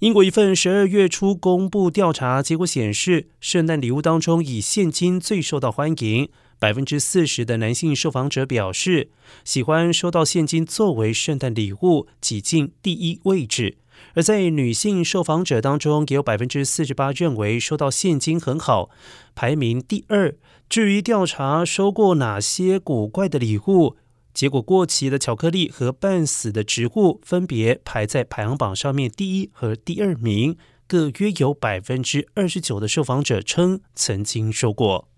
英国一份十二月初公布调查结果显示，圣诞礼物当中以现金最受到欢迎。百分之四十的男性受访者表示，喜欢收到现金作为圣诞礼物，挤进第一位置。而在女性受访者当中，也有百分之四十八认为收到现金很好，排名第二。至于调查收过哪些古怪的礼物？结果过期的巧克力和半死的植物分别排在排行榜上面第一和第二名，各约有百分之二十九的受访者称曾经说过。